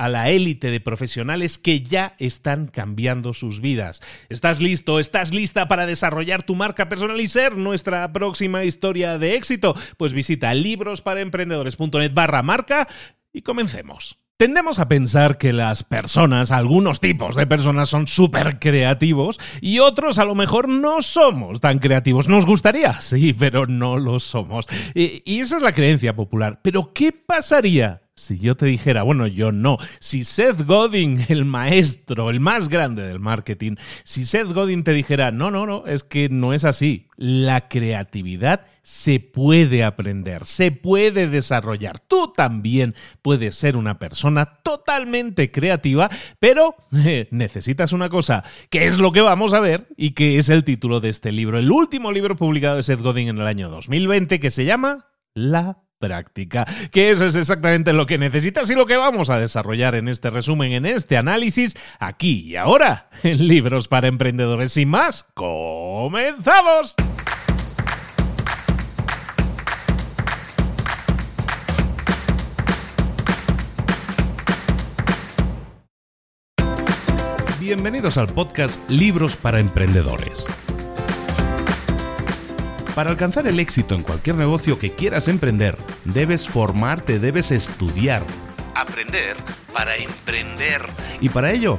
a la élite de profesionales que ya están cambiando sus vidas. ¿Estás listo? ¿Estás lista para desarrollar tu marca personal y ser nuestra próxima historia de éxito? Pues visita librosparaemprendedores.net barra marca y comencemos. Tendemos a pensar que las personas, algunos tipos de personas son súper creativos y otros a lo mejor no somos tan creativos. Nos gustaría, sí, pero no lo somos. Y, y esa es la creencia popular. Pero ¿qué pasaría si yo te dijera, bueno, yo no, si Seth Godin, el maestro, el más grande del marketing, si Seth Godin te dijera, no, no, no, es que no es así. La creatividad se puede aprender, se puede desarrollar. Tú también puedes ser una persona totalmente creativa, pero necesitas una cosa, que es lo que vamos a ver y que es el título de este libro, el último libro publicado de Seth Godin en el año 2020, que se llama La práctica. Que eso es exactamente lo que necesitas y lo que vamos a desarrollar en este resumen, en este análisis, aquí y ahora, en Libros para Emprendedores. y más, comenzamos. Bienvenidos al podcast Libros para Emprendedores para alcanzar el éxito en cualquier negocio que quieras emprender, debes formarte, debes estudiar, aprender para emprender. Y para ello,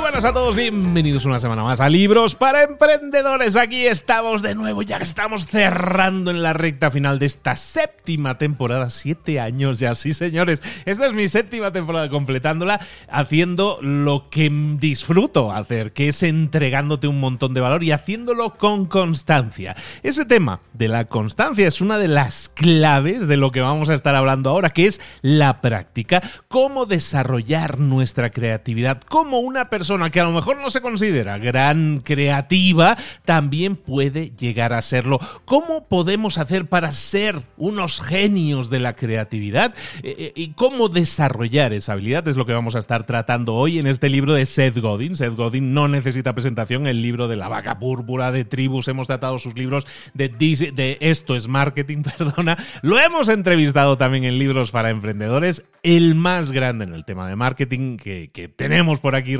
Buenas a todos, bienvenidos una semana más a Libros para Emprendedores. Aquí estamos de nuevo, ya que estamos cerrando en la recta final de esta séptima temporada. Siete años ya, sí señores. Esta es mi séptima temporada completándola, haciendo lo que disfruto hacer, que es entregándote un montón de valor y haciéndolo con constancia. Ese tema de la constancia es una de las claves de lo que vamos a estar hablando ahora, que es la práctica. Cómo desarrollar nuestra creatividad, cómo una persona persona que a lo mejor no se considera gran creativa también puede llegar a serlo. ¿Cómo podemos hacer para ser unos genios de la creatividad? Eh, eh, ¿Y cómo desarrollar esa habilidad? Es lo que vamos a estar tratando hoy en este libro de Seth Godin. Seth Godin no necesita presentación, el libro de la vaca púrpura, de tribus, hemos tratado sus libros de, de Esto es Marketing, perdona. Lo hemos entrevistado también en libros para emprendedores, el más grande en el tema de marketing que, que tenemos por aquí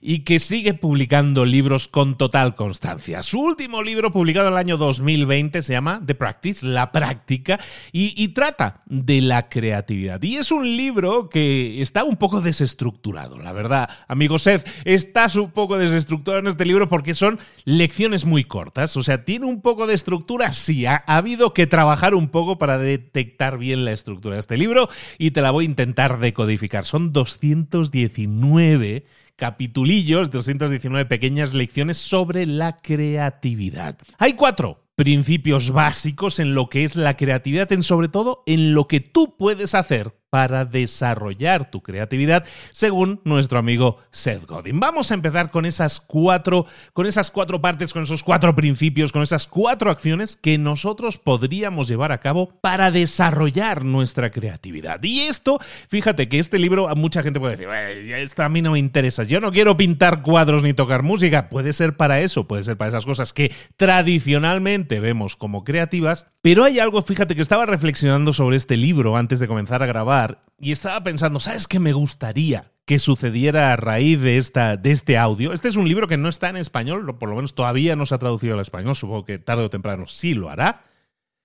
y que sigue publicando libros con total constancia. Su último libro publicado en el año 2020 se llama The Practice, la práctica, y, trata de la creatividad. Y es un libro que está un poco desestructurado, la verdad. Amigo Seth, estás un poco desestructurado en este libro porque son lecciones muy cortas. O sea, tiene un poco de estructura, sí, ha habido que trabajar un poco para detectar bien la estructura de este libro y te la voy a intentar decodificar. Son 219 capitulillos, 219 pequeñas lecciones sobre la creatividad. Hay cuatro principios básicos en lo que es la creatividad, en sobre todo en lo que tú puedes hacer para desarrollar tu creatividad, según nuestro amigo Seth Godin. Vamos a empezar con esas cuatro, con esas cuatro partes, con esos cuatro principios, con esas cuatro acciones que nosotros podríamos llevar a cabo para desarrollar nuestra creatividad. Y esto, fíjate que este libro, mucha gente puede decir, esto a mí no me interesa, yo no quiero pintar cuadros ni tocar música. Puede ser para eso, puede ser para esas cosas que tradicionalmente vemos como creativas, pero hay algo, fíjate que estaba reflexionando sobre este libro antes de comenzar a grabar y estaba pensando, ¿sabes qué me gustaría que sucediera a raíz de, esta, de este audio? Este es un libro que no está en español, por lo menos todavía no se ha traducido al español, supongo que tarde o temprano sí lo hará.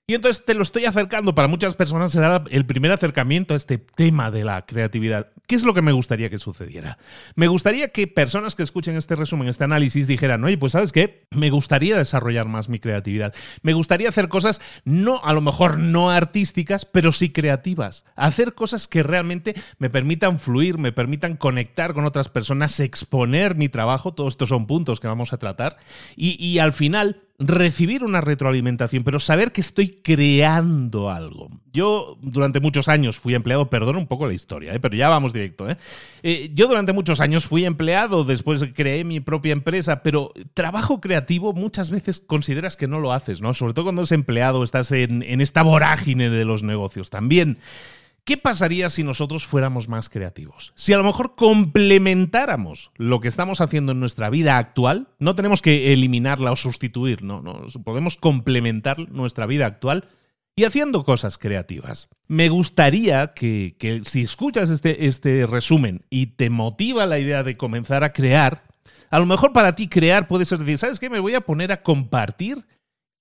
Y entonces te lo estoy acercando. Para muchas personas será el primer acercamiento a este tema de la creatividad. ¿Qué es lo que me gustaría que sucediera? Me gustaría que personas que escuchen este resumen, este análisis, dijeran, oye, pues sabes qué, me gustaría desarrollar más mi creatividad. Me gustaría hacer cosas, no, a lo mejor no artísticas, pero sí creativas. Hacer cosas que realmente me permitan fluir, me permitan conectar con otras personas, exponer mi trabajo. Todos estos son puntos que vamos a tratar. Y, y al final recibir una retroalimentación, pero saber que estoy creando algo. Yo durante muchos años fui empleado, perdón un poco la historia, ¿eh? pero ya vamos directo. ¿eh? ¿eh? yo durante muchos años fui empleado, después creé mi propia empresa, pero trabajo creativo muchas veces consideras que no lo haces, ¿no? Sobre todo cuando eres empleado, estás en esta vorágine de los negocios. También ¿Qué pasaría si nosotros fuéramos más creativos? Si a lo mejor complementáramos lo que estamos haciendo en nuestra vida actual, no tenemos que eliminarla o sustituir, no, no, podemos complementar nuestra vida actual y haciendo cosas creativas. Me gustaría que, si escuchas este, este resumen y te motiva la idea de comenzar a crear, a lo mejor para ti crear puede ser decir, ¿sabes qué? Me voy a poner a compartir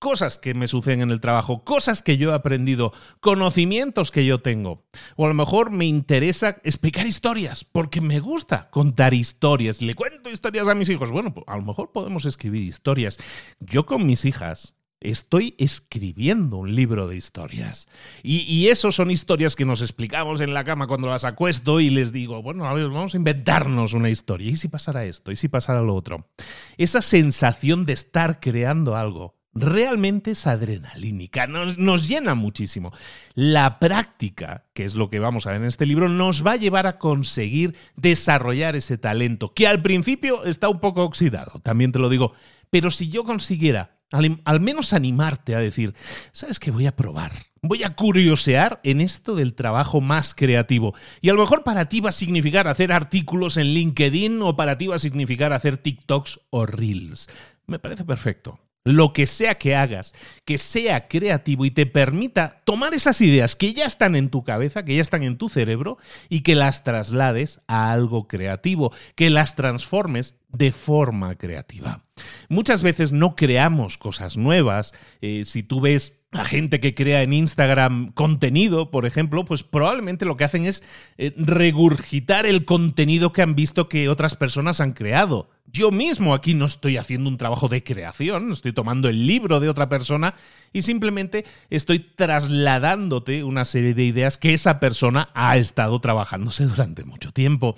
cosas que me suceden en el trabajo, cosas que yo he aprendido, conocimientos que yo tengo. O a lo mejor me interesa explicar historias, porque me gusta contar historias. Le cuento historias a mis hijos. Bueno, pues a lo mejor podemos escribir historias. Yo con mis hijas estoy escribiendo un libro de historias. Y, y son historias que nos explicamos en la cama cuando las acuesto y les digo, bueno, a ver, vamos a inventarnos una historia. ¿Y si pasara esto? ¿Y si pasara lo otro? Esa sensación de estar creando algo realmente es adrenalínica, nos, nos, llena muchísimo. La práctica, que es lo que vamos a ver en este libro, nos va a llevar a conseguir desarrollar ese talento, que al principio está un poco oxidado, también te lo digo, pero si yo consiguiera al, al menos animarte a decir, ¿sabes qué? Voy a probar. Voy a curiosear en esto del trabajo más creativo. Y a lo mejor para ti va a significar hacer artículos en LinkedIn o para ti va a significar hacer TikToks o Reels. Me parece perfecto lo que sea que hagas, que sea creativo y te permita tomar esas ideas que ya están en tu cabeza, que ya están en tu cerebro, y que las traslades a algo creativo, que las transformes de forma creativa. Muchas veces no creamos cosas nuevas. Eh, si tú ves a gente que crea en Instagram contenido, por ejemplo, pues probablemente lo que hacen es eh, regurgitar el contenido que han visto que otras personas han creado. Yo mismo aquí no estoy haciendo un trabajo de creación, estoy tomando el libro de otra persona y simplemente estoy trasladándote una serie de ideas que esa persona ha estado trabajándose durante mucho tiempo.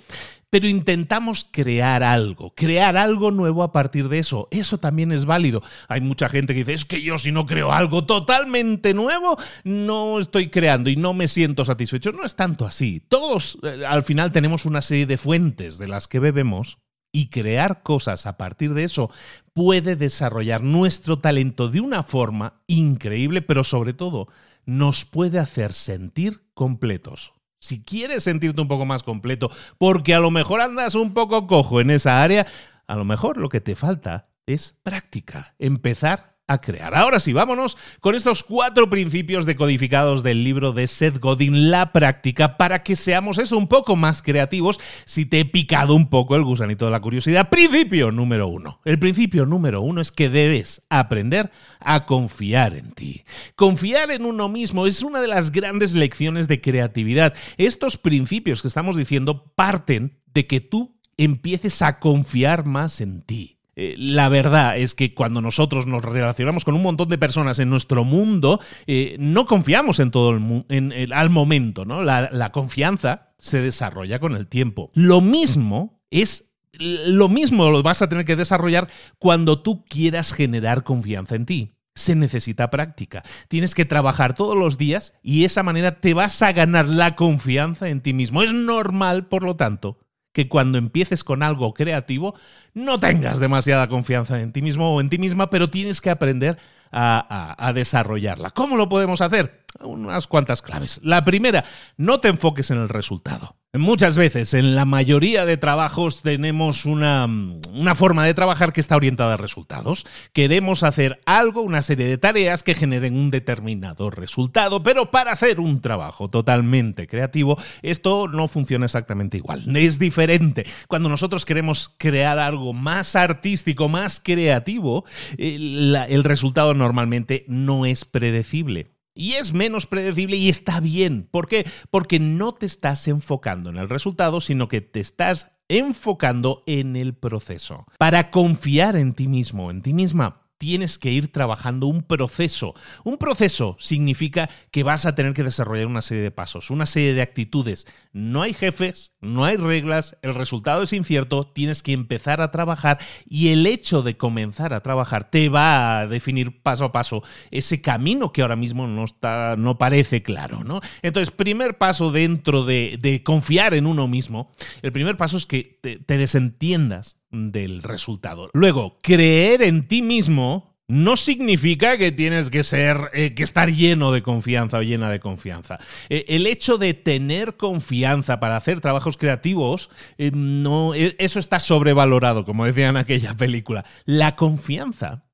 Pero intentamos crear algo, crear algo nuevo a partir de eso. Eso también es válido. Hay mucha gente que dice, es que yo si no creo algo totalmente nuevo, no estoy creando y no me siento satisfecho. No es tanto así. Todos eh, al final tenemos una serie de fuentes de las que bebemos y crear cosas a partir de eso puede desarrollar nuestro talento de una forma increíble, pero sobre todo nos puede hacer sentir completos. Si quieres sentirte un poco más completo, porque a lo mejor andas un poco cojo en esa área, a lo mejor lo que te falta es práctica, empezar a crear. Ahora sí, vámonos con estos cuatro principios decodificados del libro de Seth Godin, La práctica, para que seamos eso un poco más creativos si te he picado un poco el gusanito de la curiosidad. Principio número uno. El principio número uno es que debes aprender a confiar en ti. Confiar en uno mismo es una de las grandes lecciones de creatividad. Estos principios que estamos diciendo parten de que tú empieces a confiar más en ti. Eh, la verdad es que cuando nosotros nos relacionamos con un montón de personas en nuestro mundo, eh, no confiamos en todo el al momento, ¿no? La, la confianza se desarrolla con el tiempo. Lo mismo es lo mismo lo vas a tener que desarrollar cuando tú quieras generar confianza en ti. Se necesita práctica. Tienes que trabajar todos los días y de esa manera te vas a ganar la confianza en ti mismo. Es normal, por lo tanto, que cuando empieces con algo creativo no tengas demasiada confianza en ti mismo o en ti misma, pero tienes que aprender a, a, desarrollarla. ¿Cómo lo podemos hacer? Unas cuantas claves. La primera, no te enfoques en el resultado. Muchas veces, en la mayoría de trabajos, tenemos una, una, forma de trabajar que está orientada a resultados. Queremos hacer algo, una serie de tareas que generen un determinado resultado, pero para hacer un trabajo totalmente creativo, esto no funciona exactamente igual. Es diferente. Cuando nosotros queremos crear algo más artístico, más creativo, el, eh, el resultado normalmente no es predecible y es menos predecible y está bien. ¿Por qué? Porque no te estás enfocando en el resultado, sino que te estás enfocando en el proceso. Para confiar en ti mismo, en ti misma, tienes que ir trabajando un proceso. Un proceso significa que vas a tener que desarrollar una serie de pasos, una serie de actitudes. No hay jefes, no hay reglas, el resultado es incierto, tienes que empezar a trabajar y el hecho de comenzar a trabajar te va a definir paso a paso ese camino que ahora mismo no, está, no parece claro. ¿no? Entonces, primer paso dentro de, de confiar en uno mismo, el primer paso es que te, te desentiendas del resultado. Luego, creer en ti mismo no significa que tienes que ser, eh, que estar lleno de confianza o llena de confianza. Eh, el hecho de tener confianza para hacer trabajos creativos, eh, no, eso está sobrevalorado, como decían en aquella película. La confianza,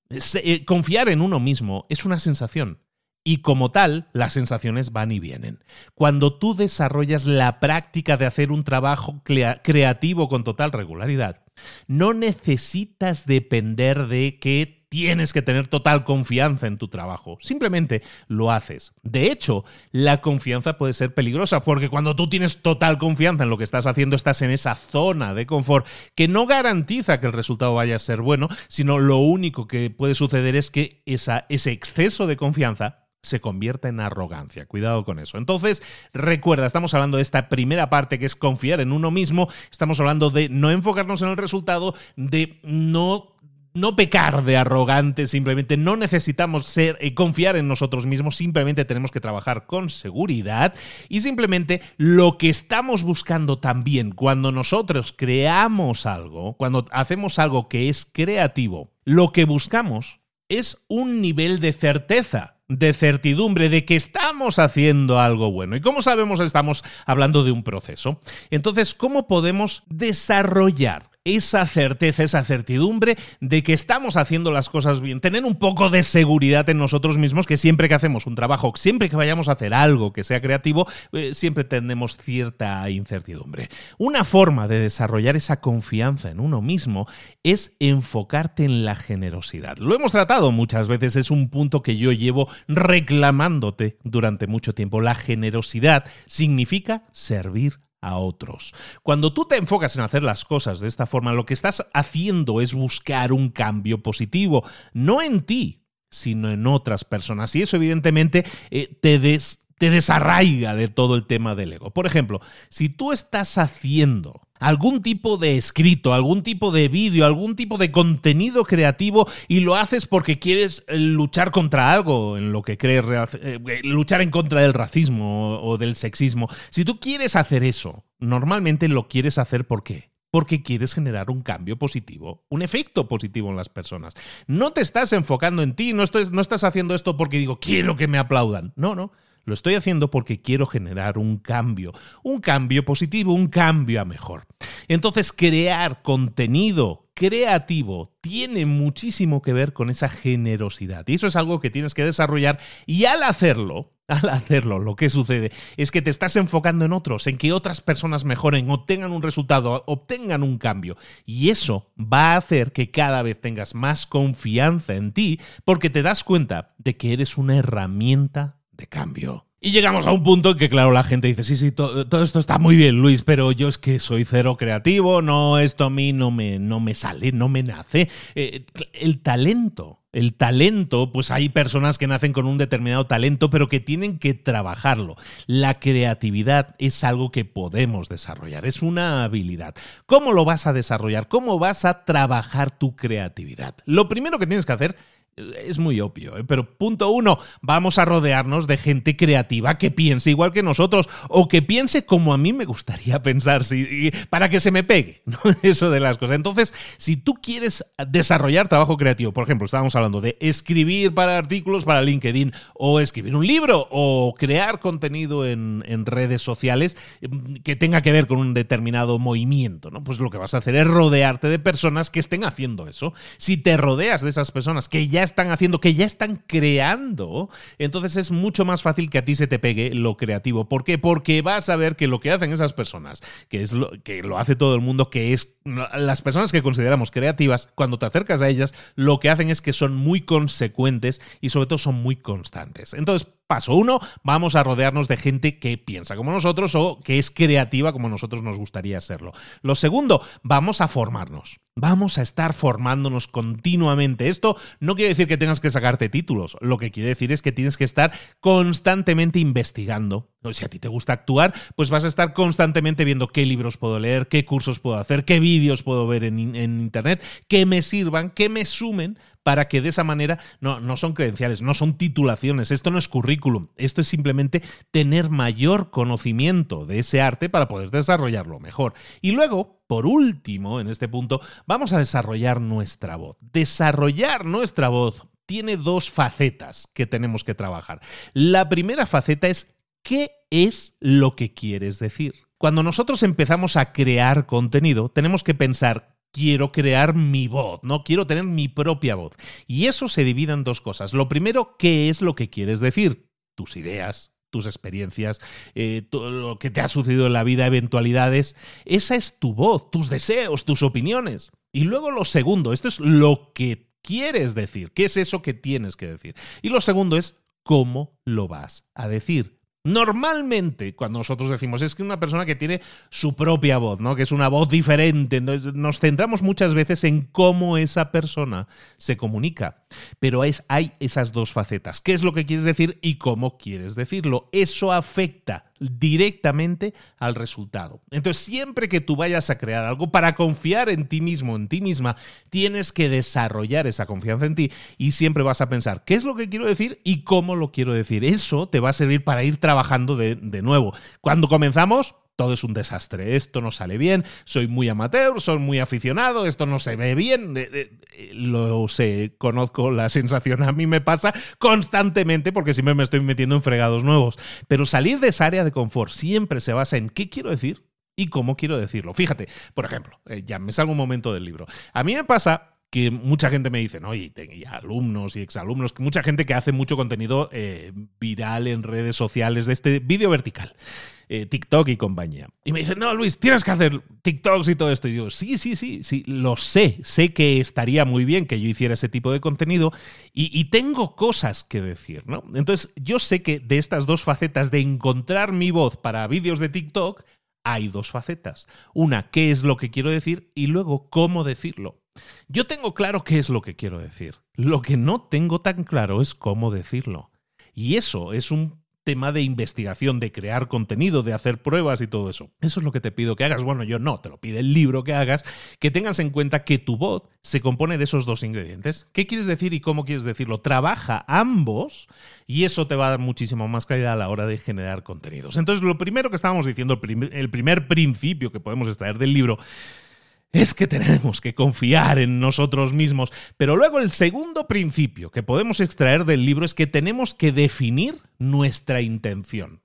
confiar en uno mismo es una sensación. Y como tal, las sensaciones van y vienen. Cuando tú desarrollas la práctica de hacer un trabajo creativo con total regularidad, no necesitas depender de que tienes que tener total confianza en tu trabajo. Simplemente lo haces. De hecho, la confianza puede ser peligrosa porque cuando tú tienes total confianza en lo que estás haciendo, estás en esa zona de confort que no garantiza que el resultado vaya a ser bueno, sino lo único que puede suceder es que ese exceso de confianza se convierta en arrogancia. Cuidado con eso. Entonces, recuerda, estamos hablando de esta primera parte que es confiar en uno mismo, estamos hablando de no enfocarnos en el resultado, de no no pecar de arrogante, simplemente no necesitamos ser eh, confiar en nosotros mismos, simplemente tenemos que trabajar con seguridad y simplemente lo que estamos buscando también cuando nosotros creamos algo, cuando hacemos algo que es creativo, lo que buscamos es un nivel de certeza de certidumbre de que estamos haciendo algo bueno. ¿Y cómo sabemos estamos hablando de un proceso? Entonces, ¿cómo podemos desarrollar esa certeza, esa certidumbre de que estamos haciendo las cosas bien, tener un poco de seguridad en nosotros mismos, que siempre que hacemos un trabajo, siempre que vayamos a hacer algo que sea creativo, eh, siempre tenemos cierta incertidumbre. Una forma de desarrollar esa confianza en uno mismo es enfocarte en la generosidad. Lo hemos tratado muchas veces, es un punto que yo llevo reclamándote durante mucho tiempo. La generosidad significa servir a otros. Cuando tú te enfocas en hacer las cosas de esta forma, lo que estás haciendo es buscar un cambio positivo, no en ti, sino en otras personas. Y eso evidentemente eh, te, te desarraiga de todo el tema del ego. Por ejemplo, si tú estás haciendo algún tipo de escrito, algún tipo de vídeo, algún tipo de contenido creativo y lo haces porque quieres eh, luchar contra algo en lo que crees, eh, luchar en contra del racismo o del sexismo. Si tú quieres hacer eso, normalmente lo quieres hacer porque quieres generar un cambio positivo, un efecto positivo en las personas. No te estás enfocando en ti, no, no estás haciendo esto porque digo, quiero que me aplaudan. No, no. Lo estoy haciendo porque quiero generar un cambio, un cambio positivo, un cambio a mejor. Entonces, crear contenido creativo tiene muchísimo que ver con esa generosidad. Y eso es algo que tienes que desarrollar y al hacerlo, al hacerlo, lo que sucede es que te estás enfocando en otros, en que otras personas mejoren, obtengan un resultado, obtengan un cambio. Y eso va a hacer que cada vez tengas más confianza en ti porque te das cuenta de que eres una herramienta de cambio. Y llegamos a un punto en que, claro, la gente dice, sí, sí, todo esto está muy bien, Luis, pero yo es que soy cero creativo, no, esto a mí no me, no me sale, no me nace. Eh, el talento, el talento, pues hay personas que nacen con un determinado talento, pero que tienen que trabajarlo. La creatividad es algo que podemos desarrollar, es una habilidad. ¿Cómo lo vas a desarrollar? ¿Cómo vas a trabajar tu creatividad? Lo primero que tienes que hacer es muy obvio, ¿eh? pero punto uno, vamos a rodearnos de gente creativa que piense igual que nosotros o que piense como a mí me gustaría pensar, para que se me pegue, ¿no? eso de las cosas. Entonces, si tú quieres desarrollar trabajo creativo, por ejemplo, estábamos hablando de escribir para artículos para LinkedIn o escribir un libro o crear contenido en, en redes sociales mm, que tenga que ver con un determinado movimiento, ¿no? Pues lo que vas a hacer es rodearte de personas que estén haciendo eso. Si te rodeas de esas personas que ya están haciendo, que ya están creando, entonces es mucho más fácil que a ti se te pegue lo creativo. ¿Por qué? Porque vas a ver que lo que hacen esas personas, que es lo que lo hace todo el mundo, que es las personas que consideramos creativas, cuando te acercas a ellas, lo que hacen es que son muy consecuentes y sobre todo son muy constantes. Entonces, Paso uno, vamos a rodearnos de gente que piensa como nosotros o que es creativa como nosotros nos gustaría serlo. Lo segundo, vamos a formarnos. Vamos a estar formándonos continuamente. Esto no quiere decir que tengas que sacarte títulos. Lo que quiere decir es que tienes que estar constantemente investigando. Si a ti te gusta actuar, pues vas a estar constantemente viendo qué libros puedo leer, qué cursos puedo hacer, qué vídeos puedo ver en, Internet, que me sirvan, que me sumen para que de esa manera no, no son credenciales, no son titulaciones, esto no es currículum, esto es simplemente tener mayor conocimiento de ese arte para poder desarrollarlo mejor. Y luego, por último, en este punto, vamos a desarrollar nuestra voz. Desarrollar nuestra voz tiene dos facetas que tenemos que trabajar. La primera faceta es ¿qué es lo que quieres decir? Cuando nosotros empezamos a crear contenido, tenemos que pensar quiero crear mi voz, ¿no? Quiero tener mi propia voz. Y eso se divide en dos cosas. Lo primero, ¿qué es lo que quieres decir? Tus ideas, tus experiencias, eh, todo lo que te ha sucedido en la vida, eventualidades. Esa es tu voz, tus deseos, tus opiniones. Y luego lo segundo, esto es lo que quieres decir. ¿Qué es eso que tienes que decir? Y lo segundo es cómo lo vas a decir. Normalmente, cuando nosotros decimos es que una persona que tiene su propia voz, ¿no? Que es una voz diferente, nos centramos muchas veces en cómo esa persona se comunica. Pero es, hay esas dos facetas. ¿Qué es lo que quieres decir y cómo quieres decirlo? Eso afecta directamente al resultado. Entonces, siempre que tú vayas a crear algo para confiar en ti mismo, en ti misma, tienes que desarrollar esa confianza en ti y siempre vas a pensar qué es lo que quiero decir y cómo lo quiero decir. Eso te va a servir para ir trabajando de, de nuevo. Cuando comenzamos, todo es un desastre, esto no sale bien, soy muy amateur, soy muy aficionado, esto no se ve bien, eh, eh, lo sé, conozco la sensación, a mí me pasa constantemente porque siempre me estoy metiendo en fregados nuevos, pero salir de esa área de confort siempre se basa en qué quiero decir y cómo quiero decirlo. Fíjate, por ejemplo, eh, ya me salgo un momento del libro. A mí me pasa que mucha gente me dice, ¿no? Y, y alumnos y exalumnos, mucha gente que hace mucho contenido viral en redes sociales de este vídeo vertical. Eh, TikTok y compañía. Y me dicen, no, Luis, tienes que hacer TikToks y todo esto. Y digo, sí, sí, sí, sí, lo sé. Sé que estaría muy bien que yo hiciera ese tipo de contenido y, tengo cosas que decir, ¿no? Entonces, yo sé que de estas dos facetas de encontrar mi voz para vídeos de TikTok, hay dos facetas. Una, qué es lo que quiero decir y luego cómo decirlo. Yo tengo claro qué es lo que quiero decir. Lo que no tengo tan claro es cómo decirlo. Y eso es un tema de investigación, de crear contenido, de hacer pruebas y todo eso. Eso es lo que te pido que hagas. Bueno, yo no, te lo pide el libro que hagas, que tengas en cuenta que tu voz se compone de esos dos ingredientes. ¿Qué quieres decir y cómo quieres decirlo? Trabaja ambos y eso te va a dar muchísimo más calidad a la hora de generar contenidos. Entonces, lo primero que estábamos diciendo, el primer principio que podemos extraer del libro, es que tenemos que confiar en nosotros mismos. Pero luego el segundo principio que podemos extraer del libro es que tenemos que definir nuestra intención.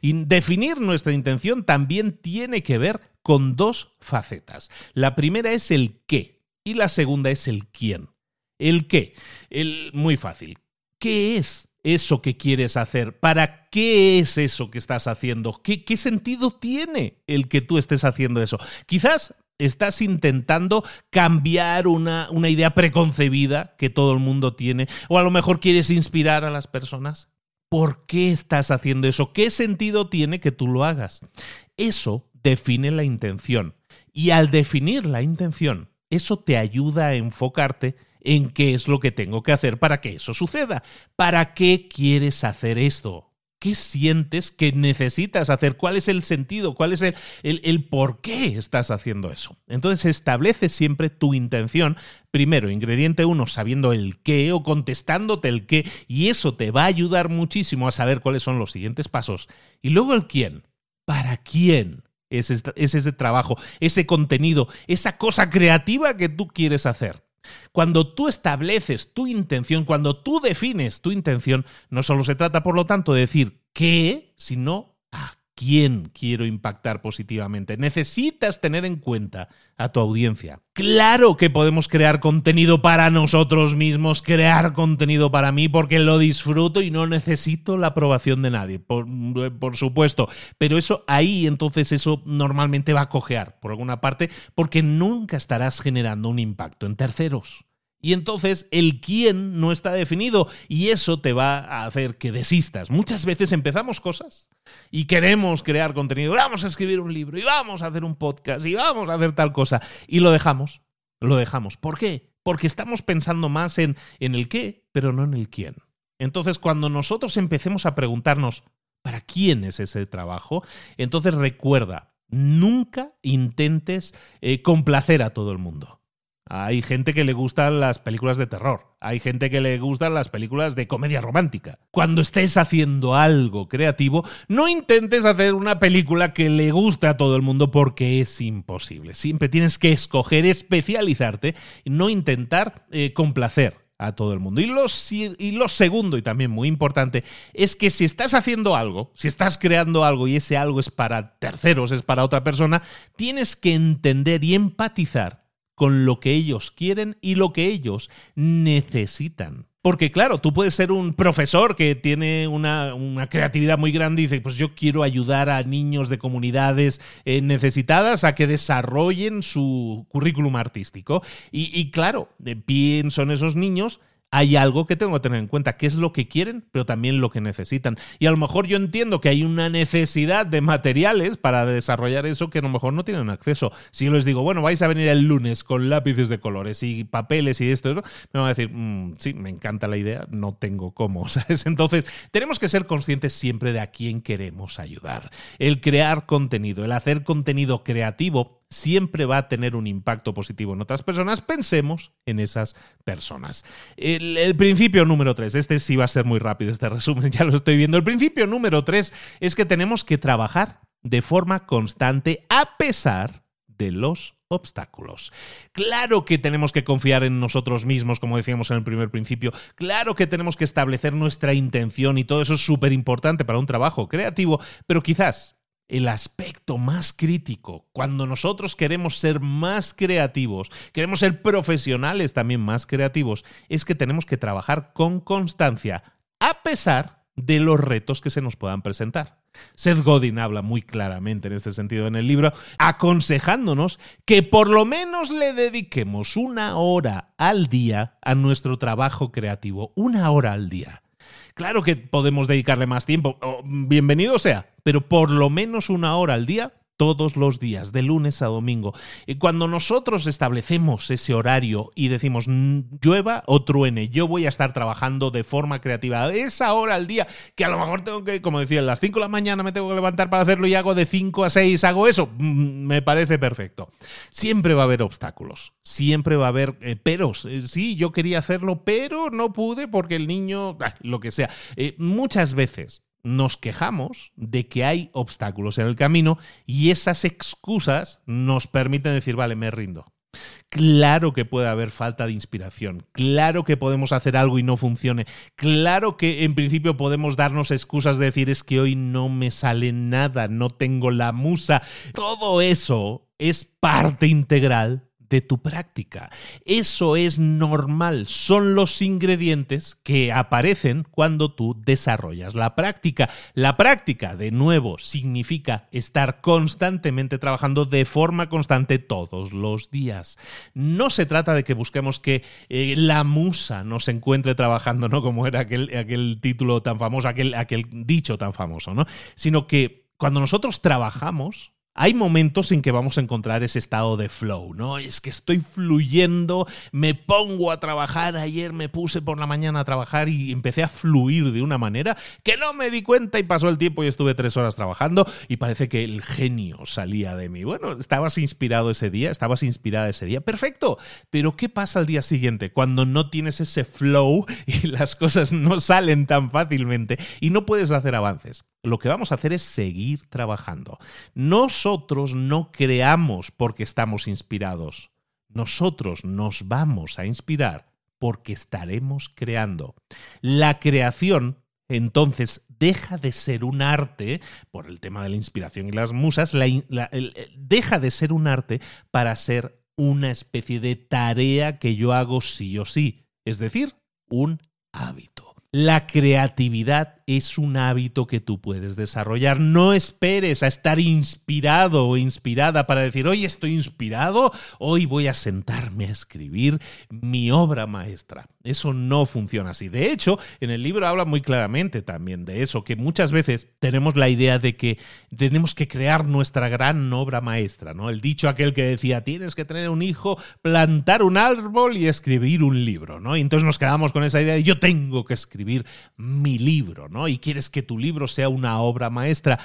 Y definir nuestra intención también tiene que ver con dos facetas. La primera es el qué y la segunda es el quién. El qué, el muy fácil. ¿Qué es eso que quieres hacer? ¿Para qué es eso que estás haciendo? ¿Qué, ¿Qué, sentido tiene el que tú estés haciendo eso? Quizás estás intentando cambiar una, una, idea preconcebida que todo el mundo tiene, o a lo mejor quieres inspirar a las personas. ¿Por qué estás haciendo eso? ¿Qué sentido tiene que tú lo hagas? Eso define la intención. Y al definir la intención, eso te ayuda a enfocarte en qué es lo que tengo que hacer para que eso suceda. ¿Para qué quieres hacer esto? ¿Qué sientes que necesitas hacer? ¿Cuál es el sentido? ¿Cuál es el, el, por qué estás haciendo eso? Entonces establece siempre tu intención. Primero, ingrediente uno, sabiendo el qué o contestándote el qué. Y eso te va a ayudar muchísimo a saber cuáles son los siguientes pasos. Y luego el quién. ¿Para quién? Es ese trabajo, ese contenido, esa cosa creativa que tú quieres hacer. Cuando tú estableces tu intención, cuando tú defines tu intención, no solo se trata, por lo tanto, de decir qué, sino quién quiero impactar positivamente. Necesitas tener en cuenta a tu audiencia. Claro que podemos crear contenido para nosotros mismos, crear contenido para mí, porque lo disfruto y no necesito la aprobación de nadie, por, por supuesto. Pero eso ahí, entonces, eso normalmente va a cojear por alguna parte, porque nunca estarás generando un impacto en terceros. Y entonces el quién no está definido y eso te va a hacer que desistas. Muchas veces empezamos cosas y queremos crear contenido, vamos a escribir un libro y vamos a hacer un podcast y vamos a hacer tal cosa y lo dejamos, lo dejamos. ¿Por qué? Porque estamos pensando más en, en el qué, pero no en el quién. Entonces cuando nosotros empecemos a preguntarnos, ¿para quién es ese trabajo? Entonces recuerda, nunca intentes eh, complacer a todo el mundo. Hay gente que le gustan las películas de terror. Hay gente que le gustan las películas de comedia romántica. Cuando estés haciendo algo creativo, no intentes hacer una película que le guste a todo el mundo porque es imposible. Siempre tienes que escoger especializarte no intentar eh, complacer a todo el mundo. Y lo, y lo segundo, y también muy importante, es que si estás haciendo algo, si estás creando algo y ese algo es para terceros, es para otra persona, tienes que entender y empatizar con lo que ellos quieren y lo que ellos necesitan. Porque claro, tú puedes ser un profesor que tiene una, creatividad muy grande y dice, pues yo quiero ayudar a niños de comunidades eh, necesitadas a que desarrollen su currículum artístico. Y, y claro, pienso en esos niños hay algo que tengo que tener en cuenta, qué es lo que quieren, pero también lo que necesitan. Y a lo mejor yo entiendo que hay una necesidad de materiales para desarrollar eso que a lo mejor no tienen acceso. Si yo les digo, bueno, vais a venir el lunes con lápices de colores y papeles y esto, me van a decir, mm, sí, me encanta la idea, no tengo cómo. Entonces, tenemos que ser conscientes siempre de a quién queremos ayudar. El crear contenido, el hacer contenido creativo siempre va a tener un impacto positivo en otras personas, pensemos en esas personas. El, principio número tres, este sí va a ser muy rápido, este resumen ya lo estoy viendo. El principio número tres es que tenemos que trabajar de forma constante a pesar de los obstáculos. Claro que tenemos que confiar en nosotros mismos, como decíamos en el primer principio. Claro que tenemos que establecer nuestra intención y todo eso es súper importante para un trabajo creativo, pero quizás el aspecto más crítico, cuando nosotros queremos ser más creativos, queremos ser profesionales también más creativos, es que tenemos que trabajar con constancia, a pesar de los retos que se nos puedan presentar. Seth Godin habla muy claramente en este sentido en el libro, aconsejándonos que por lo menos le dediquemos una hora al día a nuestro trabajo creativo, una hora al día. Claro que podemos dedicarle más tiempo, bienvenido sea, pero por lo menos una hora al día todos los días, de lunes a domingo. Cuando nosotros establecemos ese horario y decimos llueva o truene, yo voy a estar trabajando de forma creativa esa hora al día, que a lo mejor tengo que, como decía, a las 5 de la mañana me tengo que levantar para hacerlo y hago de 5 a 6, hago eso, mm, me parece perfecto. Siempre va a haber obstáculos, siempre va a haber eh, peros. Eh, sí, yo quería hacerlo, pero no pude porque el niño, ah, lo que sea. Eh, muchas veces nos quejamos de que hay obstáculos en el camino y esas excusas nos permiten decir, vale, me rindo. Claro que puede haber falta de inspiración, claro que podemos hacer algo y no funcione, claro que en principio podemos darnos excusas de decir es que hoy no me sale nada, no tengo la musa. Todo eso es parte integral de tu práctica. Eso es normal, son los ingredientes que aparecen cuando tú desarrollas la práctica. La práctica, de nuevo, significa estar constantemente trabajando de forma constante todos los días. No se trata de que busquemos que eh, la musa nos encuentre trabajando, ¿no? Como era aquel, aquel título tan famoso, aquel, aquel dicho tan famoso, ¿no? Sino que cuando nosotros trabajamos, hay momentos en que vamos a encontrar ese estado de flow, ¿no? Es que estoy fluyendo, me pongo a trabajar, ayer me puse por la mañana a trabajar y empecé a fluir de una manera que no me di cuenta y pasó el tiempo y estuve tres horas trabajando y parece que el genio salía de mí. Bueno, estabas inspirado ese día, estabas inspirada ese día, perfecto, pero ¿qué pasa al día siguiente cuando no tienes ese flow y las cosas no salen tan fácilmente y no puedes hacer avances? Lo que vamos a hacer es seguir trabajando. Nosotros no creamos porque estamos inspirados. Nosotros nos vamos a inspirar porque estaremos creando. La creación, entonces, deja de ser un arte, por el tema de la inspiración y las musas, deja de ser un arte para ser una especie de tarea que yo hago sí o sí, es decir, un hábito. La creatividad es un hábito que tú puedes desarrollar. No esperes a estar inspirado o inspirada para decir, hoy estoy inspirado, hoy voy a sentarme a escribir mi obra maestra. Eso no funciona así. De hecho, en el libro habla muy claramente también de eso, que muchas veces tenemos la idea de que tenemos que crear nuestra gran obra maestra, ¿no? El dicho aquel que decía, tienes que tener un hijo, plantar un árbol y escribir un libro, ¿no? Y entonces nos quedamos con esa idea de yo tengo que escribir mi libro, ¿no? Y quieres que tu libro sea una obra maestra.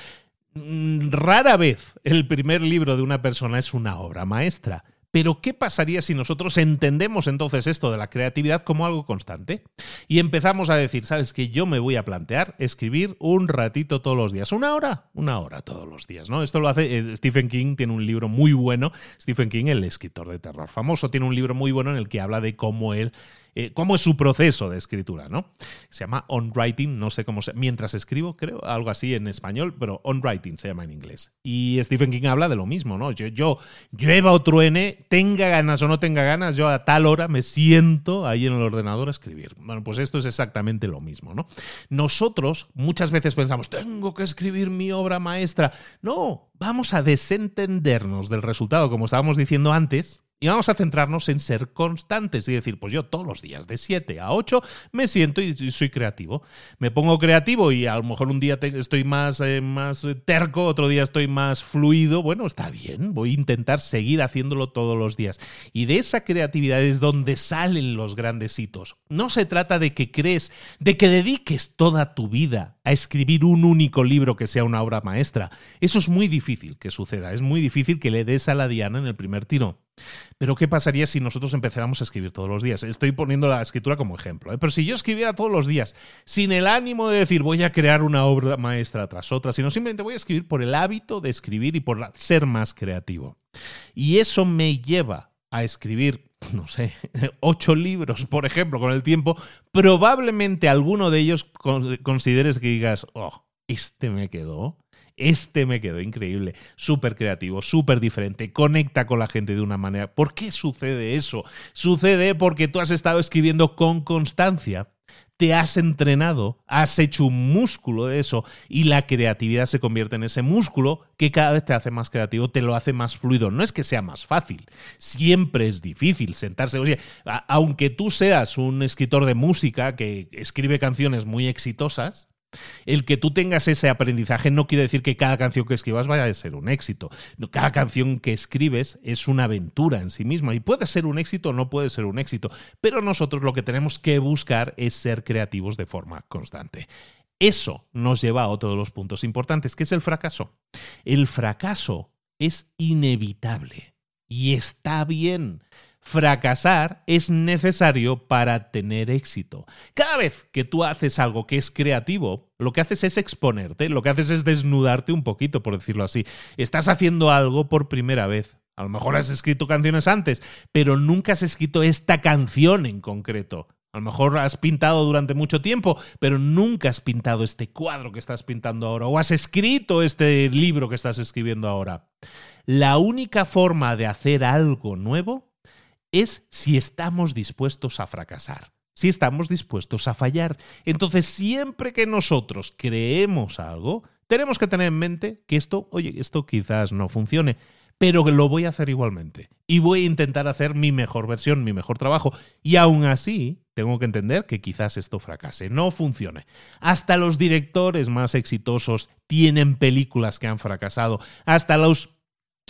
Mm, rara vez el primer libro de una persona es una obra maestra. Pero ¿qué pasaría si nosotros entendemos entonces esto de la creatividad como algo constante? Y empezamos a decir, ¿sabes que Yo me voy a plantear escribir un ratito todos los días. ¿Una hora? Una hora todos los días, ¿no? Esto lo hace eh, Stephen King, tiene un libro muy bueno. Stephen King, el escritor de terror famoso, tiene un libro muy bueno en el que habla de cómo él eh, cómo es su proceso de escritura, ¿no? Se llama on writing, no sé cómo se, mientras escribo, creo, algo así en español, pero on writing se llama en inglés. Y Stephen King habla de lo mismo, ¿no? Yo, yo llueva o truene, tenga ganas o no tenga ganas, yo a tal hora me siento ahí en el ordenador a escribir. Bueno, pues esto es exactamente lo mismo, ¿no? Nosotros muchas veces pensamos, tengo que escribir mi obra maestra. No, vamos a desentendernos del resultado, como estábamos diciendo antes, y vamos a centrarnos en ser constantes y decir, pues yo todos los días de 7 a 8 me siento y soy creativo. Me pongo creativo y a lo mejor un día estoy más, eh, más terco, otro día estoy más fluido. Bueno, está bien, voy a intentar seguir haciéndolo todos los días. Y de esa creatividad es donde salen los grandes hitos. No se trata de que crees, de que dediques toda tu vida a escribir un único libro que sea una obra maestra. Eso es muy difícil que suceda, es muy difícil que le des a la diana en el primer tiro. Pero ¿qué pasaría si nosotros empezáramos a escribir todos los días? Estoy poniendo la escritura como ejemplo. ¿eh? Pero si yo escribiera todos los días, sin el ánimo de decir voy a crear una obra maestra tras otra, sino simplemente voy a escribir por el hábito de escribir y por ser más creativo. Y eso me lleva a escribir, no sé, ocho libros, por ejemplo, con el tiempo, probablemente alguno de ellos consideres que digas, oh, este me quedó este me quedó increíble, súper creativo, súper diferente, conecta con la gente de una manera. ¿Por qué sucede eso? Sucede porque tú has estado escribiendo con constancia te has entrenado, has hecho un músculo de eso y la creatividad se convierte en ese músculo que cada vez te hace más creativo, te lo hace más fluido. No es que sea más fácil, siempre es difícil sentarse. Aunque tú seas un escritor de música que escribe canciones muy exitosas, El que tú tengas ese aprendizaje no quiere decir que cada canción que escribas vaya a ser un éxito. Cada canción que escribes es una aventura en sí misma y puede ser un éxito o no puede ser un éxito, pero nosotros lo que tenemos que buscar es ser creativos de forma constante. Eso nos lleva a otro de los puntos importantes, que es el fracaso. El fracaso es inevitable y está bien. Fracasar es necesario para tener éxito. Cada vez que tú haces algo que es creativo, lo que haces es exponerte, lo que haces es desnudarte un poquito, por decirlo así. Estás haciendo algo por primera vez. A lo mejor has escrito canciones antes, pero nunca has escrito esta canción en concreto. A lo mejor has pintado durante mucho tiempo, pero nunca has pintado este cuadro que estás pintando ahora, o has escrito este libro que estás escribiendo ahora. La única forma de hacer algo nuevo es si estamos dispuestos a fracasar, si estamos dispuestos a fallar. Entonces, siempre que nosotros creemos algo, tenemos que tener en mente que esto, oye, esto quizás no funcione, pero lo voy a hacer igualmente. Y voy a intentar hacer mi mejor versión, mi mejor trabajo. Y aún así, tengo que entender que quizás esto fracase, no funcione. Hasta los directores más exitosos tienen películas que han fracasado. Hasta los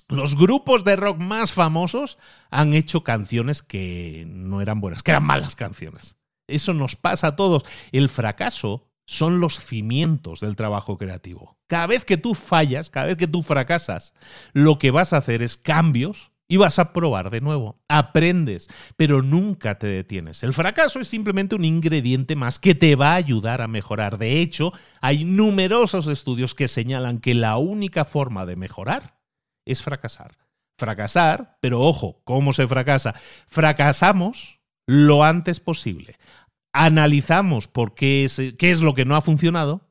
los grupos de rock más famosos han hecho canciones que no eran buenas, que eran malas canciones. Eso nos pasa a todos. El fracaso son los cimientos del trabajo creativo. Cada vez que tú fallas, cada vez que tú fracasas, lo que vas a hacer es cambios y vas a probar de nuevo. Aprendes, pero nunca te detienes. El fracaso es simplemente un ingrediente más que te va a ayudar a mejorar. De hecho, hay numerosos estudios que señalan que la única forma de mejorar es fracasar. Fracasar, pero ojo, ¿cómo se fracasa? Fracasamos lo antes posible. Analizamos por qué es, qué es lo que no ha funcionado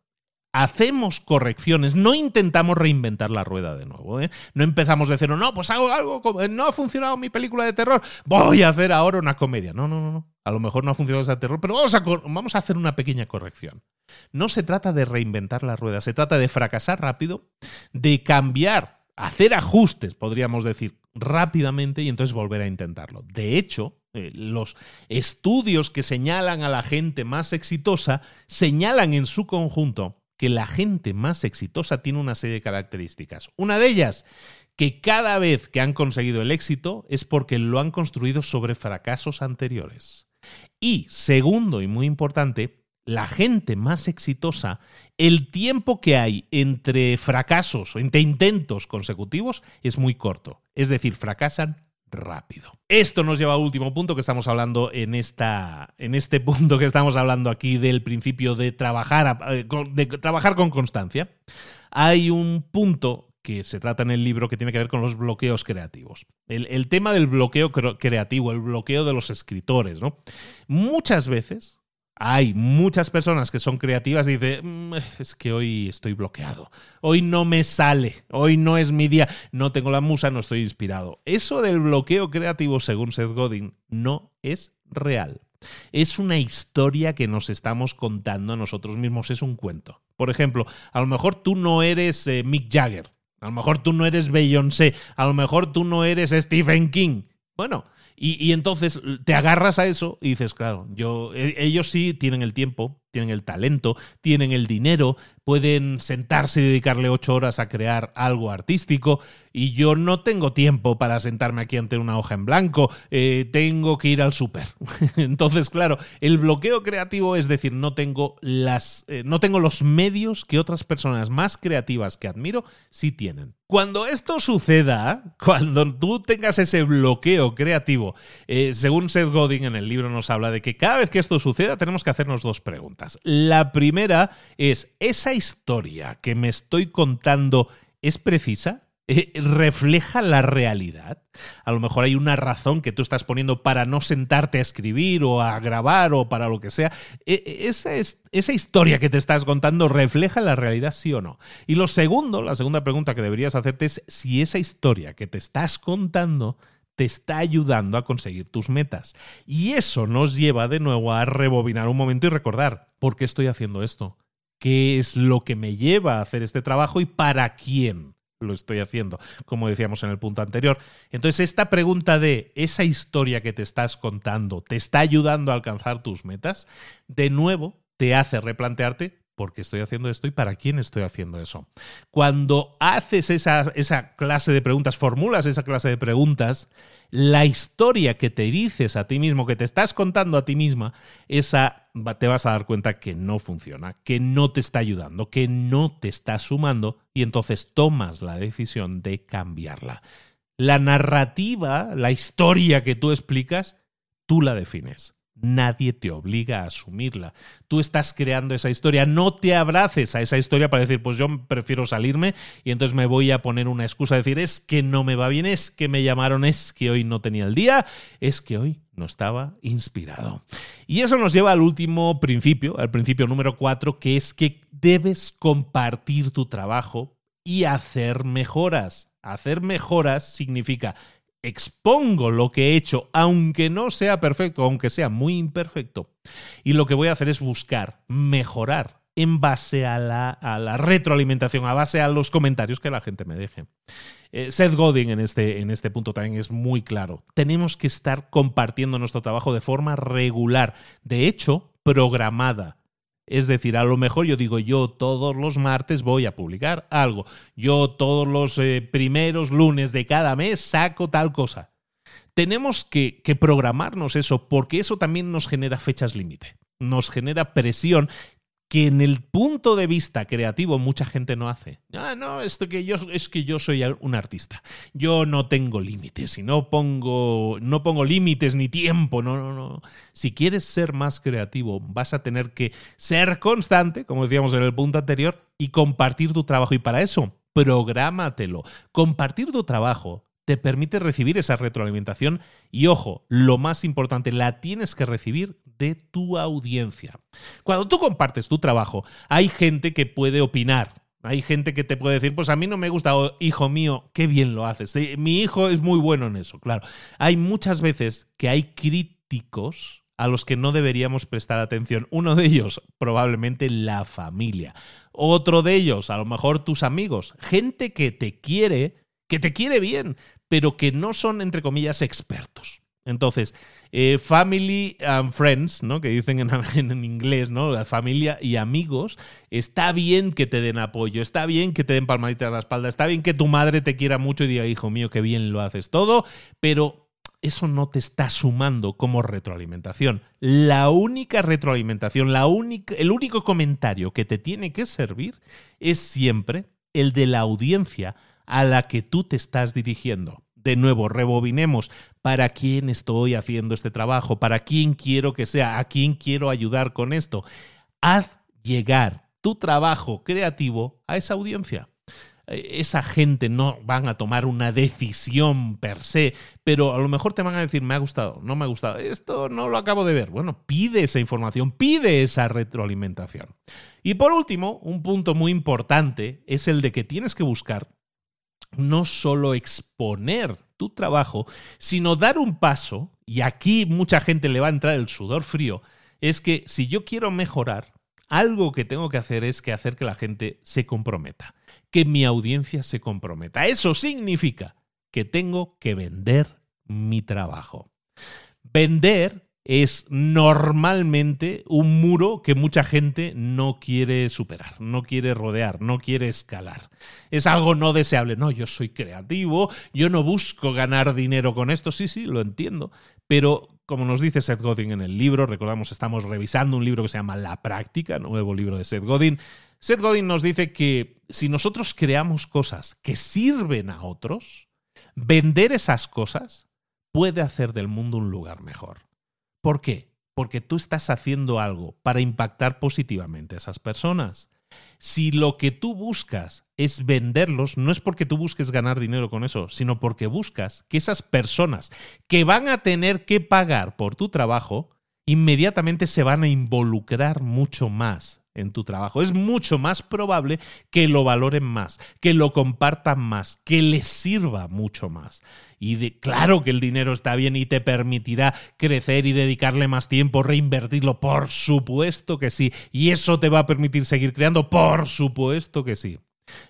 hacemos correcciones, no intentamos reinventar la rueda de nuevo. ¿eh? No empezamos de cero, no, pues hago algo, no ha funcionado mi película de terror, voy a hacer ahora una comedia. No, no, no, no. A lo mejor no ha funcionado esa terror, pero vamos a, vamos a hacer una pequeña corrección. No se trata de reinventar la rueda, se trata de fracasar rápido, de cambiar hacer ajustes, podríamos decir, rápidamente y entonces volver a intentarlo. De hecho, eh, los estudios que señalan a la gente más exitosa señalan en su conjunto que la gente más exitosa tiene una serie de características. Una de ellas, que cada vez que han conseguido el éxito es porque lo han construido sobre fracasos anteriores. Y segundo y muy importante, la gente más exitosa, el tiempo que hay entre fracasos o entre intentos consecutivos es muy corto. Es decir, fracasan rápido. Esto nos lleva al último punto que estamos hablando en, esta, en este punto que estamos hablando aquí del principio de trabajar, eh, de trabajar con constancia. Hay un punto que se trata en el libro que tiene que ver con los bloqueos creativos. El, el tema del bloqueo creativo, el bloqueo de los escritores, ¿no? Muchas veces hay muchas personas que son creativas y dicen, mm, es que hoy estoy bloqueado, hoy no me sale, hoy no es mi día, no tengo la musa, no estoy inspirado. Eso del bloqueo creativo, según Seth Godin, no es real. Es una historia que nos estamos contando a nosotros mismos, es un cuento. Por ejemplo, a lo mejor tú no eres eh, Mick Jagger, a lo mejor tú no eres Beyoncé, a lo mejor tú no eres Stephen King. Bueno, y, entonces te agarras a eso y dices, claro, yo, e, ellos sí tienen el tiempo, tienen el talento, tienen el dinero, pueden sentarse y dedicarle ocho horas a crear algo artístico y yo no tengo tiempo para sentarme aquí ante una hoja en blanco, eh, tengo que ir al súper. Entonces, claro, el bloqueo creativo es decir, no tengo, las, eh, no tengo los medios que otras personas más creativas que admiro sí tienen. Cuando esto suceda, cuando tú tengas ese bloqueo creativo, eh, según Seth Godin en el libro nos habla de que cada vez que esto suceda tenemos que hacernos dos preguntas. La primera es, ¿esa historia que me estoy contando es precisa? Eh, refleja la realidad. A lo mejor hay una razón que tú estás poniendo para no sentarte a escribir o a grabar o para lo que sea. E, e, esa, esa historia que te estás contando refleja la realidad, sí o no. Y lo segundo, la segunda pregunta que deberías hacerte es si esa historia que te estás contando te está ayudando a conseguir tus metas. Y eso nos lleva de nuevo a rebobinar un momento y recordar, ¿por qué estoy haciendo esto? ¿Qué es lo que me lleva a hacer este trabajo y para quién? lo estoy haciendo, como decíamos en el punto anterior. Entonces, esta pregunta de esa historia que te estás contando, ¿te está ayudando a alcanzar tus metas? De nuevo, te hace replantearte por qué estoy haciendo esto y para quién estoy haciendo eso. Cuando haces esa, esa clase de preguntas, formulas esa clase de preguntas, la historia que te dices a ti mismo, que te estás contando a ti misma, esa te vas a dar cuenta que no funciona, que no te está ayudando, que no te está sumando y entonces tomas la decisión de cambiarla. La narrativa, la historia que tú explicas, tú la defines. Nadie te obliga a asumirla. Tú estás creando esa historia. No te abraces a esa historia para decir, pues yo prefiero salirme y entonces me voy a poner una excusa, decir, es que no me va bien, es que me llamaron, es que hoy no tenía el día, es que hoy no estaba inspirado. Y eso nos lleva al último principio, al principio número cuatro, que es que debes compartir tu trabajo y hacer mejoras. Hacer mejoras significa expongo lo que he hecho, aunque no sea perfecto, aunque sea muy imperfecto, y lo que voy a hacer es buscar mejorar en base a la, retroalimentación, a base a los comentarios que la gente me deje. Eh, Seth Godin en este, en este punto también es muy claro. Tenemos que estar compartiendo nuestro trabajo de forma regular, de hecho, programada. Es decir, a lo mejor yo digo, yo todos los martes voy a publicar algo. Yo todos los eh, primeros lunes de cada mes saco tal cosa. Tenemos que, que programarnos eso porque eso también nos genera fechas límite. Nos genera presión que en el punto de vista creativo mucha gente no hace. Ah, no, esto que yo es que yo soy un artista. Yo no tengo límites y no pongo no pongo límites ni tiempo, no, no, no. Si quieres ser más creativo, vas a tener que ser constante, como decíamos en el punto anterior, y compartir tu trabajo y para eso prográmatelo. Compartir tu trabajo te permite recibir esa retroalimentación y ojo, lo más importante, la tienes que recibir de tu audiencia. Cuando tú compartes tu trabajo, hay gente que puede opinar. Hay gente que te puede decir, pues a mí no me gusta, hijo mío, qué bien lo haces. Mi hijo es muy bueno en eso, claro. Hay muchas veces que hay críticos a los que no deberíamos prestar atención. Uno de ellos, probablemente la familia. Otro de ellos, a lo mejor tus amigos. Gente que te quiere, que te quiere bien, pero que no son, entre comillas, expertos. Entonces, eh, family and friends, ¿no? Que dicen en, inglés, ¿no? La familia y amigos. Está bien que te den apoyo, está bien que te den palmaditas a la espalda, está bien que tu madre te quiera mucho y diga, hijo mío, qué bien lo haces todo, pero eso no te está sumando como retroalimentación. La única retroalimentación, la única, el único comentario que te tiene que servir es siempre el de la audiencia a la que tú te estás dirigiendo. De nuevo, rebobinemos para quién estoy haciendo este trabajo, para quién quiero que sea, a quién quiero ayudar con esto. Haz llegar tu trabajo creativo a esa audiencia eh, esa gente no van a tomar una decisión per se, pero a lo mejor te van a decir, me ha gustado, no me ha gustado, esto no lo acabo de ver. Bueno, pide esa información, pide esa retroalimentación. Y por último, un punto muy importante es el de que tienes que buscar no solo exponer tu trabajo, sino dar un paso, y aquí mucha gente le va a entrar el sudor frío, es que si yo quiero mejorar, algo que tengo que hacer es que hacer que la gente se comprometa, que mi audiencia se comprometa. Eso significa que tengo que vender mi trabajo. Vender es normalmente un muro que mucha gente no quiere superar, no quiere rodear, no quiere escalar. Es algo no deseable. No, yo soy creativo, yo no busco ganar dinero con esto. Sí, sí, lo entiendo. Pero como nos dice Seth Godin en el libro, recordamos, estamos revisando un libro que se llama La Práctica, nuevo libro de Seth Godin. Seth Godin nos dice que si nosotros creamos cosas que sirven a otros, vender esas cosas puede hacer del mundo un lugar mejor. ¿Por qué? Porque tú estás haciendo algo para impactar positivamente a esas personas. Si lo que tú buscas es venderlos, no es porque tú busques ganar dinero con eso, sino porque buscas que esas personas que van a tener que pagar por tu trabajo, inmediatamente se van a involucrar mucho más en tu trabajo. Es mucho más probable que lo valoren más, que lo compartan más, que les sirva mucho más. Y de, claro que el dinero está bien y te permitirá crecer y dedicarle más tiempo, reinvertirlo, por supuesto que sí. Y eso te va a permitir seguir creando, por supuesto que sí.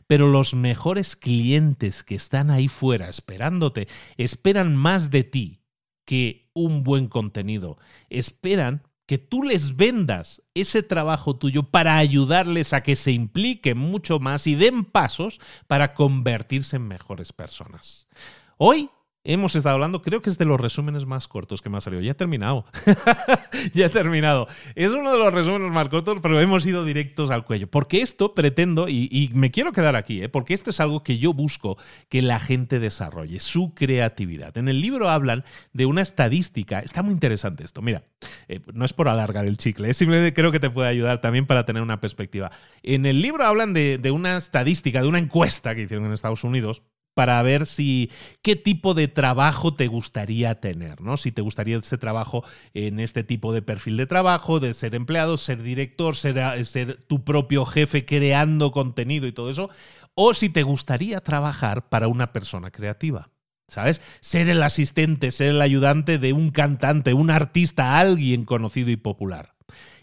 Pero los mejores clientes que están ahí fuera esperándote, esperan más de ti que un buen contenido. Esperan que tú les vendas ese trabajo tuyo para ayudarles a que se impliquen mucho más y den pasos para convertirse en mejores personas. Hoy hemos estado hablando, creo que es de los resúmenes más cortos que me ha salido. Ya he terminado. ya he terminado. Es uno de los resúmenes más cortos, pero hemos ido directos al cuello. Porque esto pretendo, y, me quiero quedar aquí, ¿eh? porque esto es algo que yo busco que la gente desarrolle, su creatividad. En el libro hablan de una estadística. Está muy interesante esto. Mira, eh, no es por alargar el chicle, simplemente creo que te puede ayudar también para tener una perspectiva. En el libro hablan de una estadística, de una encuesta que hicieron en Estados Unidos para ver si qué tipo de trabajo te gustaría tener, ¿no? Si te gustaría ese trabajo en este tipo de perfil de trabajo, de ser empleado, ser director, ser, ser tu propio jefe creando contenido y todo eso, o si te gustaría trabajar para una persona creativa. ¿Sabes? Ser el asistente, ser el ayudante de un cantante, un artista, alguien conocido y popular.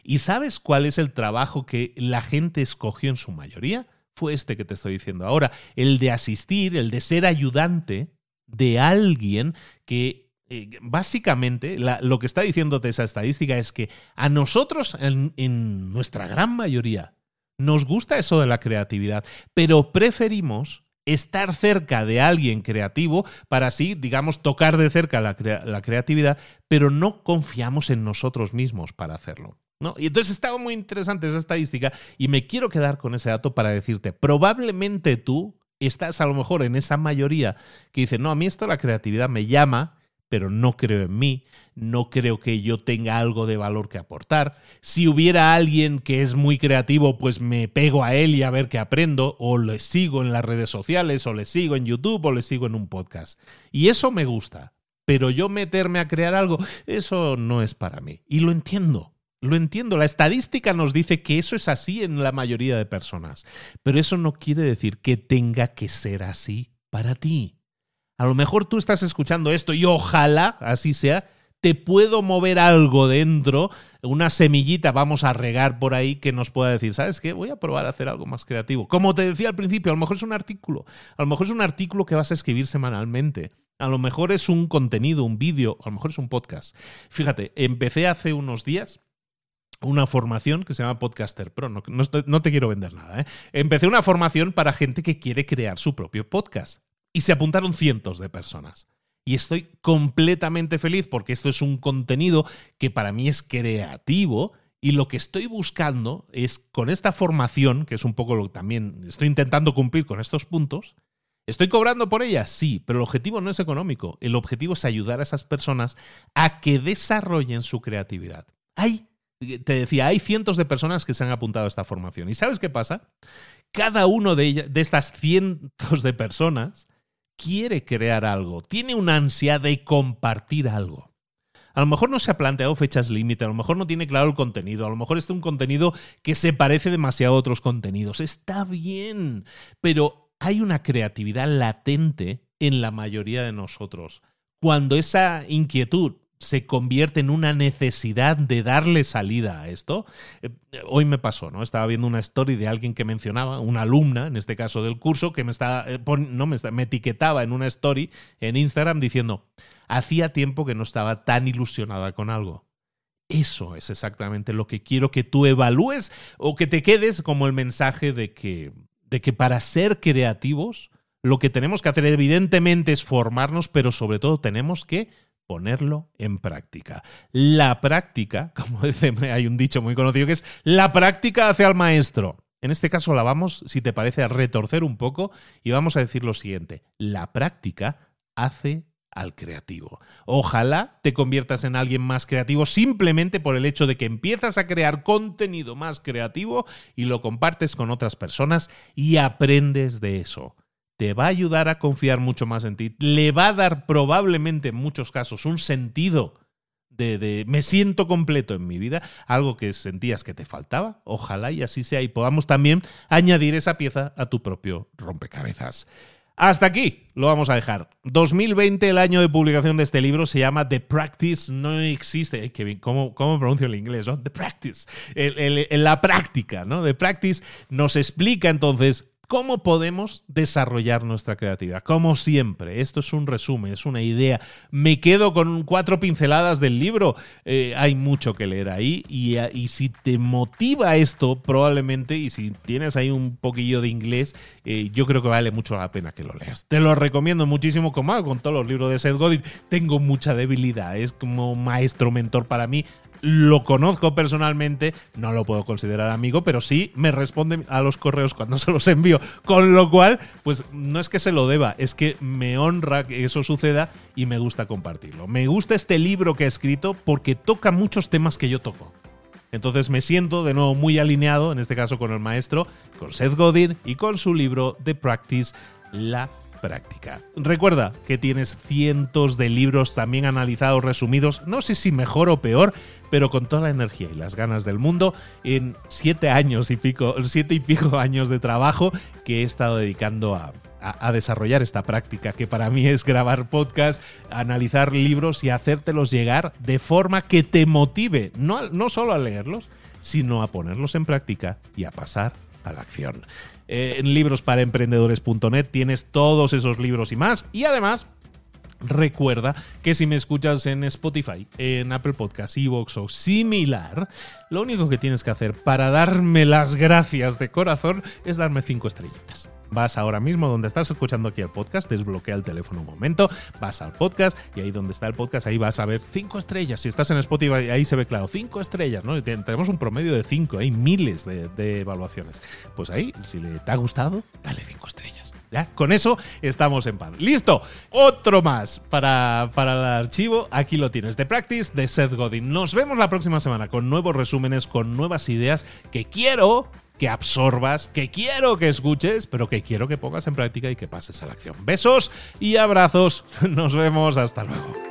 ¿Y sabes cuál es el trabajo que la gente escogió en su mayoría? Fue este que te estoy diciendo ahora, el de asistir, el de ser ayudante de alguien que eh, básicamente lo que está diciéndote esa estadística es que a nosotros, en, en nuestra gran mayoría, nos gusta eso de la creatividad, pero preferimos estar cerca de alguien creativo para así, digamos, tocar de cerca la, la, creatividad, pero no confiamos en nosotros mismos para hacerlo. ¿No? Y entonces estaba muy interesante esa estadística y me quiero quedar con ese dato para decirte, probablemente tú estás a lo mejor en esa mayoría que dice, no, a mí esto la creatividad me llama, pero no creo en mí, no creo que yo tenga algo de valor que aportar. Si hubiera alguien que es muy creativo, pues me pego a él y a ver qué aprendo, o le sigo en las redes sociales, o le sigo en YouTube, o le sigo en un podcast. Y eso me gusta, pero yo meterme a crear algo, eso no es para mí. Y lo entiendo. Lo entiendo, la estadística nos dice que eso es así en la mayoría de personas, pero eso no quiere decir que tenga que ser así para ti. A lo mejor tú estás escuchando esto y ojalá así sea, te puedo mover algo dentro, una semillita vamos a regar por ahí que nos pueda decir, ¿sabes qué? Voy a probar a hacer algo más creativo. Como te decía al principio, a lo mejor es un artículo, a lo mejor es un artículo que vas a escribir semanalmente, a lo mejor es un contenido, un vídeo, a lo mejor es un podcast. Fíjate, empecé hace unos días una formación que se llama Podcaster Pro. No, te quiero vender nada. ¿eh? Empecé una formación para gente que quiere crear su propio podcast. Y se apuntaron cientos de personas. Y estoy completamente feliz porque esto es un contenido que para mí es creativo. Y lo que estoy buscando es con esta formación, que es un poco lo que también estoy intentando cumplir con estos puntos, ¿Estoy cobrando por ella? Sí, pero el objetivo no es económico. El objetivo es ayudar a esas personas a que desarrollen su creatividad. Hay te decía, hay cientos de personas que se han apuntado a esta formación. ¿Y sabes qué pasa? Cada uno de, de estas cientos de personas quiere crear algo, tiene una ansia de compartir algo. A lo mejor no se ha planteado fechas límite, a lo mejor no tiene claro el contenido, a lo mejor es un contenido que se parece demasiado a otros contenidos. Está bien, pero hay una creatividad latente en la mayoría de nosotros. Cuando esa inquietud se convierte en una necesidad de darle salida a esto. Eh, hoy me pasó, ¿no? Estaba viendo una story de alguien que mencionaba, una alumna, en este caso del curso, que me, está, eh, no, me, me etiquetaba en una story en Instagram diciendo, hacía tiempo que no estaba tan ilusionada con algo. Eso es exactamente lo que quiero que tú evalúes o que te quedes como el mensaje de que, de que para ser creativos, lo que tenemos que hacer evidentemente es formarnos, pero sobre todo tenemos que ponerlo en práctica. La práctica, como hay un dicho muy conocido que es, la práctica hace al maestro. En este caso la vamos, si te parece, a retorcer un poco y vamos a decir lo siguiente, la práctica hace al creativo. Ojalá te conviertas en alguien más creativo simplemente por el hecho de que empiezas a crear contenido más creativo y lo compartes con otras personas y aprendes de eso te va a ayudar a confiar mucho más en ti, le va a dar probablemente en muchos casos un sentido de, me siento completo en mi vida, algo que sentías que te faltaba, ojalá y así sea y podamos también añadir esa pieza a tu propio rompecabezas. Hasta aquí lo vamos a dejar. 2020, el año de publicación de este libro, se llama The Practice No Existe. ¿cómo, ¿cómo pronuncio el inglés? ¿no? The Practice. la práctica, ¿no? The Practice nos explica entonces ¿Cómo podemos desarrollar nuestra creatividad? Como siempre, esto es un resumen, es una idea. Me quedo con cuatro pinceladas del libro. Eh, hay mucho que leer ahí y, si te motiva esto, probablemente, y si tienes ahí un poquillo de inglés, eh, yo creo que vale mucho la pena que lo leas. Te lo recomiendo muchísimo, como hago con todos los libros de Seth Godin. Tengo mucha debilidad, es como maestro mentor para mí lo conozco personalmente, no lo puedo considerar amigo, pero sí me responde a los correos cuando se los envío. Con lo cual, pues no es que se lo deba, es que me honra que eso suceda y me gusta compartirlo. Me gusta este libro que he escrito porque toca muchos temas que yo toco. Entonces me siento de nuevo muy alineado, en este caso con el maestro, con Seth Godin y con su libro The Practice, la práctica. Recuerda que tienes cientos de libros también analizados, resumidos, no sé si mejor o peor, pero con toda la energía y las ganas del mundo en siete años y pico, siete y pico años de trabajo que he estado dedicando a, desarrollar esta práctica, que para mí es grabar podcast, analizar libros y hacértelos llegar de forma que te motive, no, no solo a leerlos, sino a ponerlos en práctica y a pasar a la acción. Eh, en librosparaemprendedores.net tienes todos esos libros y más. Y además, Recuerda que si me escuchas en Spotify, en Apple Podcasts, Evox o similar, lo único que tienes que hacer para darme las gracias de corazón es darme cinco estrellitas. Vas ahora mismo donde estás escuchando aquí el podcast, desbloquea el teléfono un momento, vas al podcast y ahí donde está el podcast, ahí vas a ver cinco estrellas. Si estás en Spotify, ahí se ve claro, cinco estrellas, ¿no? Tenemos un promedio de cinco, hay miles de, evaluaciones. Pues ahí, si te ha gustado, dale cinco estrellas. ¿Ya? Con eso estamos en paz. ¡Listo! Otro más para, para el archivo. Aquí lo tienes. The Practice de Seth Godin. Nos vemos la próxima semana con nuevos resúmenes, con nuevas ideas que quiero que absorbas, que quiero que escuches, pero que quiero que pongas en práctica y que pases a la acción. Besos y abrazos. Nos vemos. Hasta luego.